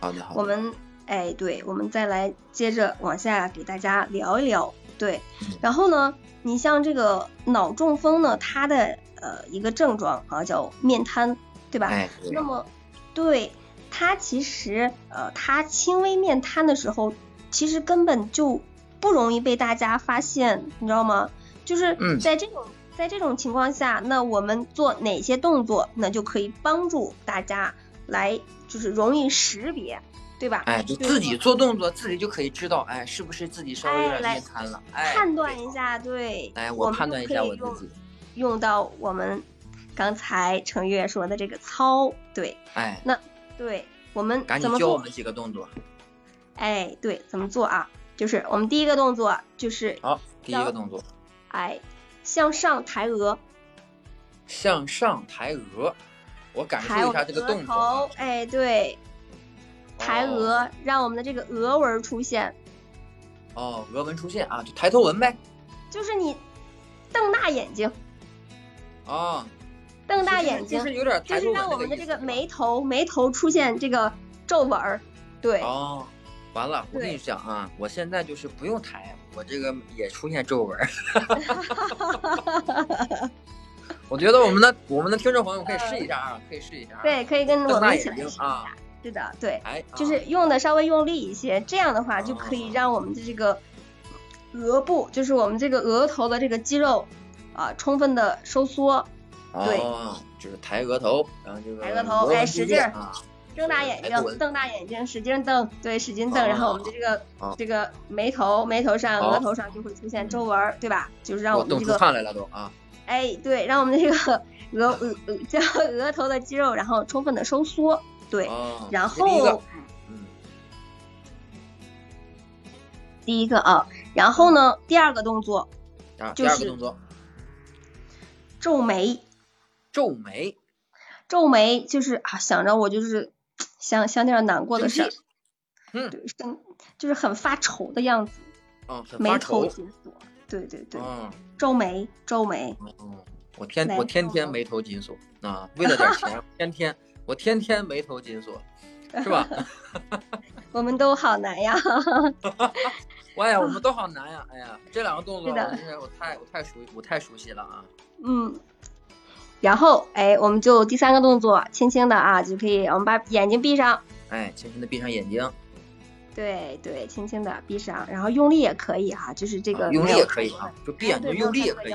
好的，好的。我们哎，对，我们再来接着往下给大家聊一聊。对，然后呢，你像这个脑中风呢，它的。呃，一个症状啊，叫面瘫，对吧？哎，那么，对它其实，呃，它轻微面瘫的时候，其实根本就不容易被大家发现，你知道吗？就是在这种在这种情况下，那我们做哪些动作，那就可以帮助大家来，就是容易识别，对吧？哎，就自己做动作，自己就可以知道，哎，是不是自己稍微有点面瘫了？哎，判断一下，对，哎，我判断一下我自己。用到我们刚才程月说的这个操，对，哎，那对我们赶紧教我们几个动作。哎，对，怎么做啊？就是我们第一个动作就是好，第一个动作，哎，向上抬额，向上抬额，我感受一下这个动作。哎，对，抬额，让我们的这个额纹出现。哦，额纹出现啊，就抬头纹呗。就是你瞪大眼睛。啊，瞪大眼睛，就是有点，就是让我们的这个眉头眉头出现这个皱纹儿，对。哦，完了，我跟你讲啊，我现在就是不用抬，我这个也出现皱纹儿。我觉得我们的我们的听众朋友可以试一下啊，可以试一下。对，可以跟我们一起来试一下。是的，对，就是用的稍微用力一些，这样的话就可以让我们的这个额部，就是我们这个额头的这个肌肉。啊，充分的收缩，对，就是抬额头，然后就抬额头，哎，使劲儿，睁大眼睛，瞪大眼睛，使劲瞪，对，使劲瞪，然后我们的这个这个眉头，眉头上、额头上就会出现皱纹，对吧？就是让我们这个汗来了都啊，哎，对，让我们这个额额叫 额头的肌肉，然后充分的收缩，对，然后，嗯，第一个啊，然后呢，第二个动作，第二个动作。皱眉，皱眉，皱眉就是啊，想着我就是想想点难过的事，嗯，对，就是很发愁的样子，嗯，眉头紧锁，对对对，嗯，皱眉，皱眉，嗯，我天，我天天眉头紧锁啊，为了点钱，天天我天天眉头紧锁，是吧？我们都好难呀，哎呀，我们都好难呀，哎呀，这两个动作，我太我太熟我太熟悉了啊。嗯，然后哎，我们就第三个动作，轻轻的啊，就可以，我们把眼睛闭上，哎，轻轻的闭上眼睛。对对，轻轻的闭上，然后用力也可以哈，就是这个用力也可以啊，就闭眼睛用力也可以。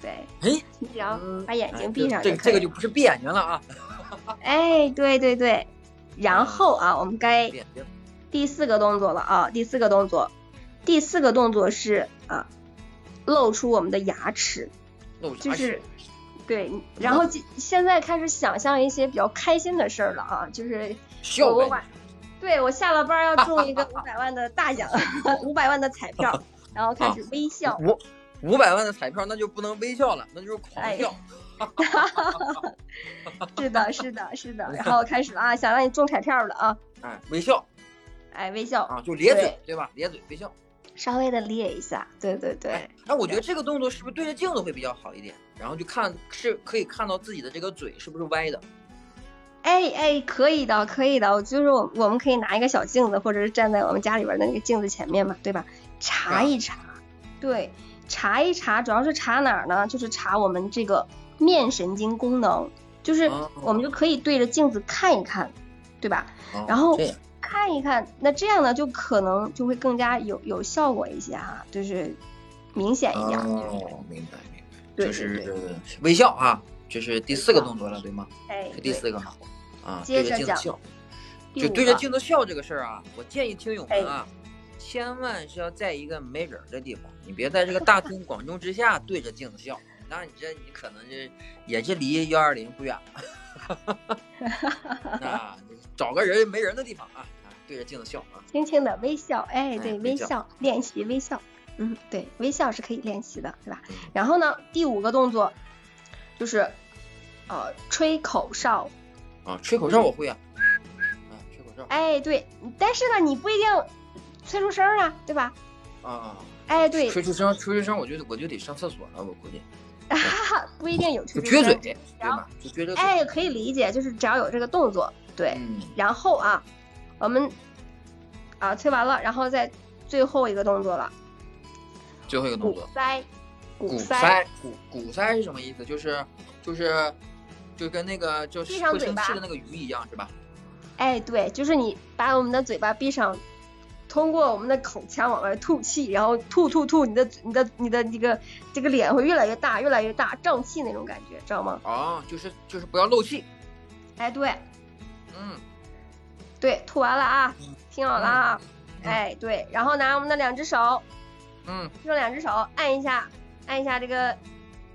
对，哎，你只要把眼睛闭上这这个就不是闭眼睛了啊。哎，对对对，然后啊，我们该第四个动作了啊，第四个动作，第四个动作是啊，露出我们的牙齿，就是对，然后现在开始想象一些比较开心的事儿了啊，就是对我下了班要中一个 五百万的大奖，五百万的彩票，然后开始微笑。五五百万的彩票那就不能微笑了，那就是狂笑。是的，是的，是的。然后开始了啊，想让你中彩票了啊。哎，微笑。哎，微笑啊，就咧嘴，对吧？咧嘴微笑。稍微的咧一下，对对对。哎，我觉得这个动作是不是对着镜子会比较好一点？然后就看是可以看到自己的这个嘴是不是歪的。哎哎，可以的，可以的，就是我我们可以拿一个小镜子，或者是站在我们家里边的那个镜子前面嘛，对吧？查一查，对，查一查，主要是查哪儿呢？就是查我们这个面神经功能，就是我们就可以对着镜子看一看，对吧？然后看一看，那这样呢，就可能就会更加有有效果一些哈，就是明显一点。哦，明白明白，就是微笑啊，这是第四个动作了，对吗？哎，第四个哈。啊，对着镜子笑，就对着镜子笑这个事儿啊，我建议听友们啊，千万是要在一个没人的地方，你别在这个大庭广众之下 对着镜子笑，那你这你可能是也是离幺二零不远了。那找个人没人的地方啊，对着镜子笑啊，轻轻的微笑，哎，对，微笑练习微笑，嗯，对，微笑是可以练习的，对吧？然后呢，第五个动作就是呃吹口哨。啊，吹口哨我会啊，啊，吹口哨。哎，对，但是呢，你不一定吹出声啊，对吧？啊啊。哎，对。吹出声，吹出声，我就我就得上厕所了，我估计。哈哈，不一定有吹出声。撅嘴，对吧？就撅着。哎，可以理解，就是只要有这个动作，对。嗯。然后啊，我们啊吹完了，然后再最后一个动作了。最后一个动作。鼓塞。鼓塞。鼓鼓塞是什么意思？就是就是。就跟那个就是会生气的那个鱼一样，是吧？哎，对，就是你把我们的嘴巴闭上，通过我们的口腔往外吐气，然后吐吐吐，你的你的你的这个这个脸会越来越大，越来越大，胀气那种感觉，知道吗？哦，就是就是不要漏气。哎，对，嗯，对，吐完了啊，听好了啊，哎，对，然后拿我们的两只手，嗯，用两只手按一下，按一下这个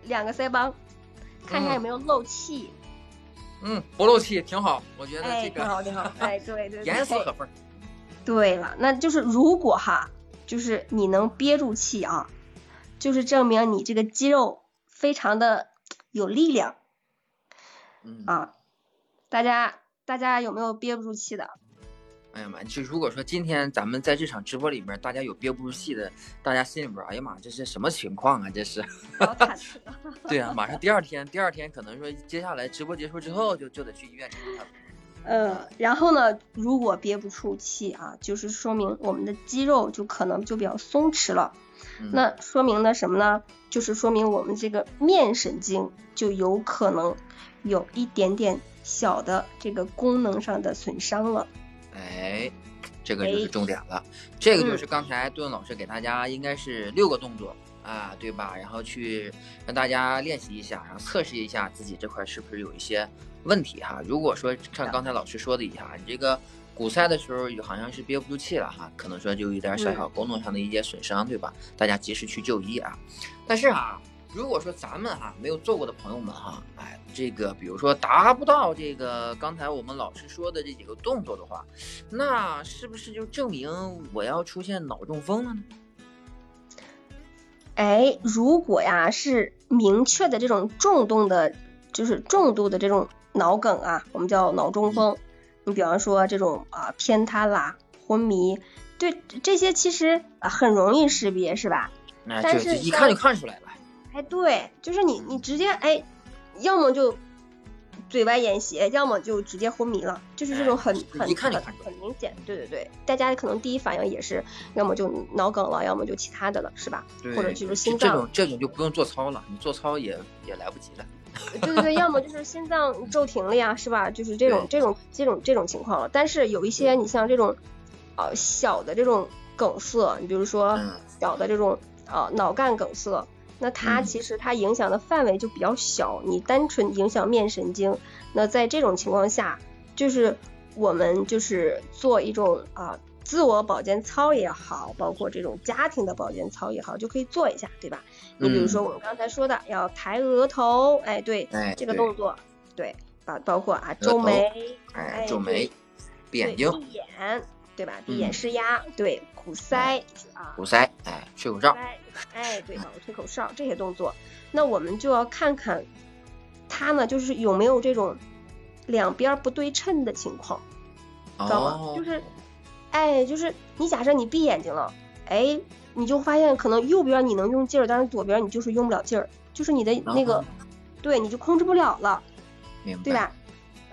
两个腮帮。看一下有没有漏气，嗯，不漏气挺好，我觉得这个挺好挺好，哎，对对，严丝合缝。对了，那就是如果哈，就是你能憋住气啊，就是证明你这个肌肉非常的有力量。嗯啊，大家大家有没有憋不住气的？哎呀妈！就如果说今天咱们在这场直播里面，大家有憋不住气的，大家心里边，哎呀妈，这是什么情况啊？这是。对啊，马上第二天，第二天可能说接下来直播结束之后就就得去医院看看。呃，然后呢，如果憋不出气啊，就是说明我们的肌肉就可能就比较松弛了。那说明呢什么呢？就是说明我们这个面神经就有可能有一点点小的这个功能上的损伤了。哎，这个就是重点了。这个就是刚才顿老师给大家应该是六个动作啊，对吧？然后去让大家练习一下，然后测试一下自己这块是不是有一些问题哈。如果说像刚才老师说的一下，你这个鼓塞的时候好像是憋不住气了哈，可能说就有点小小功能上的一些损伤，对吧？大家及时去就医啊。但是啊。如果说咱们哈没有做过的朋友们哈，哎，这个比如说达不到这个刚才我们老师说的这几个动作的话，那是不是就证明我要出现脑中风了呢？哎，如果呀是明确的这种重度的，就是重度的这种脑梗啊，我们叫脑中风。你比方说这种啊偏瘫啦、昏迷，对这些其实啊很容易识别，是吧？但是一看就看出来了。哎，对，就是你，你直接哎，要么就嘴歪眼斜，要么就直接昏迷了，就是这种很很很很明显。对对对，大家可能第一反应也是，要么就脑梗了，要么就其他的了，是吧？对或者就是心脏这种这种就不用做操了，你做操也也来不及了。对对对，要么就是心脏骤停了呀，是吧？就是这种这种这种这种情况了。但是有一些你像这种，呃，小的这种梗塞，你比如说嗯小的这种呃脑干梗塞，那它嗯其实它影响的范围就比较小，你单纯影响面神经，那在这种情况下，就是我们就是做一种啊、自我保健操也好，包括这种家庭的保健操也好，就可以做一下，对吧？你比如说我们刚才说的，要抬额头，哎，对，哎，这个动作，对，包包括啊皱眉，哎哎皱眉、闭眼睛、闭眼，对吧？闭眼嗯施压，对，鼓腮啊，鼓腮，哎，吹口哨，腮，哎，对，吹口哨这些动作，那我们就要看看他呢，就是有没有这种两边不对称的情况。知道吗？哦，就是，哎，就是你假设你闭眼睛了，哎，你就发现可能右边你能用劲儿，但是左边你就是用不了劲儿，就是你的那个，哦对，你就控制不了了，明白，对吧？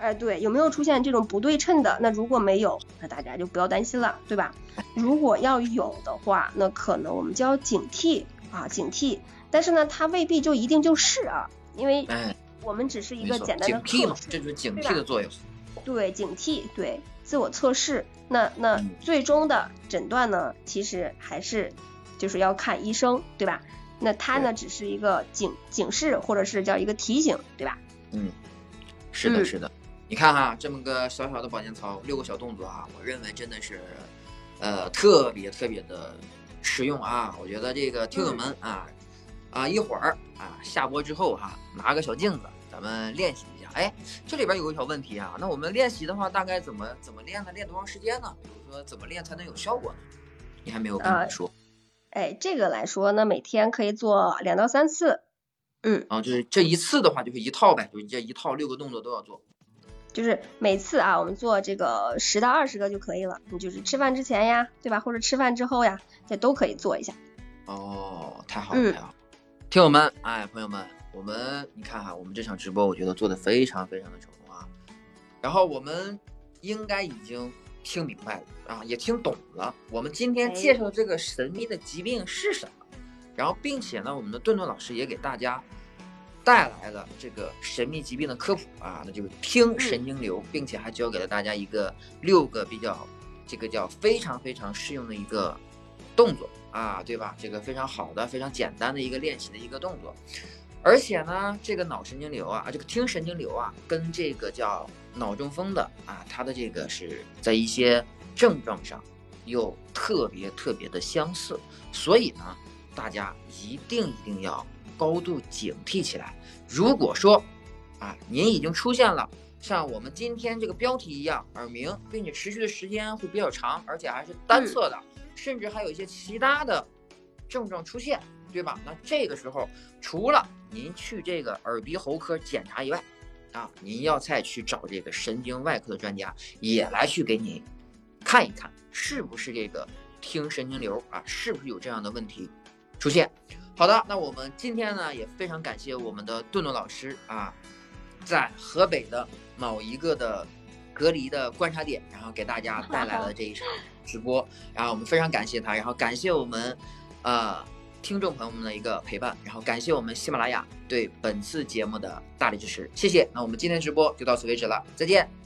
哎，对，有没有出现这种不对称的？那如果没有，那大家就不要担心了，对吧？如果要有的话，那可能我们就要警惕啊，警惕。但是呢，它未必就一定就是啊，因为哎，我们只是一个简单的警惕嘛，测试这就是警惕的作用。对，警惕，对，自我测试。那那嗯最终的诊断呢，其实还是就是要看医生，对吧？那它呢只是一个警警示，或者是叫一个提醒，对吧？嗯，是的，嗯是的。你看哈，这么个小小的保健操，六个小动作啊，我认为真的是，呃，特别特别的实用啊。我觉得这个听友们啊，啊，一会儿啊下播之后哈、拿个小镜子，咱们练习一下。哎，这里边有个小问题啊，那我们练习的话，大概怎么怎么练呢？练多长时间呢？比如说怎么练才能有效果呢？你还没有跟我们呃说哎，这个来说呢，每天可以做两到三次，嗯，啊，就是这一次的话就是一套呗，就是这一套六个动作都要做。就是每次啊，我们做这个十到二十个就可以了。你就是吃饭之前呀，对吧？或者吃饭之后呀，这都可以做一下。哦，太好了，嗯太好了！听友们，哎，朋友们，我们你看哈，我们这场直播，我觉得做的非常非常的成功啊。然后我们应该已经听明白了啊，也听懂了。我们今天哎介绍的这个神秘的疾病是什么？然后，并且呢，我们的顿顿老师也给大家带来了这个神秘疾病的科普啊，那就是听神经瘤，并且还教给了大家一个六个比较这个叫非常非常适用的一个动作啊，对吧？这个非常好的、非常简单的一个练习的一个动作。而且呢，这个脑神经瘤啊，这个听神经瘤啊，跟这个叫脑中风的啊，它的这个是在一些症状上有特别特别的相似，所以呢，大家一定一定要高度警惕起来。如果说啊，您已经出现了像我们今天这个标题一样耳鸣，并且持续的时间会比较长，而且还是单侧的，甚至还有一些其他的症状出现，对吧？那这个时候，除了您去这个耳鼻喉科检查以外，啊，您要再去找这个神经外科的专家，也来去给你看一看，是不是这个听神经瘤啊，是不是有这样的问题出现？好的，那我们今天呢也非常感谢我们的顿顿老师啊，在河北的某一个的隔离的观察点，然后给大家 带来了这一场直播，然后我们非常感谢他，然后感谢我们呃听众朋友们的一个陪伴，然后感谢我们喜马拉雅对本次节目的大力支持，谢谢。那我们今天直播就到此为止了，再见。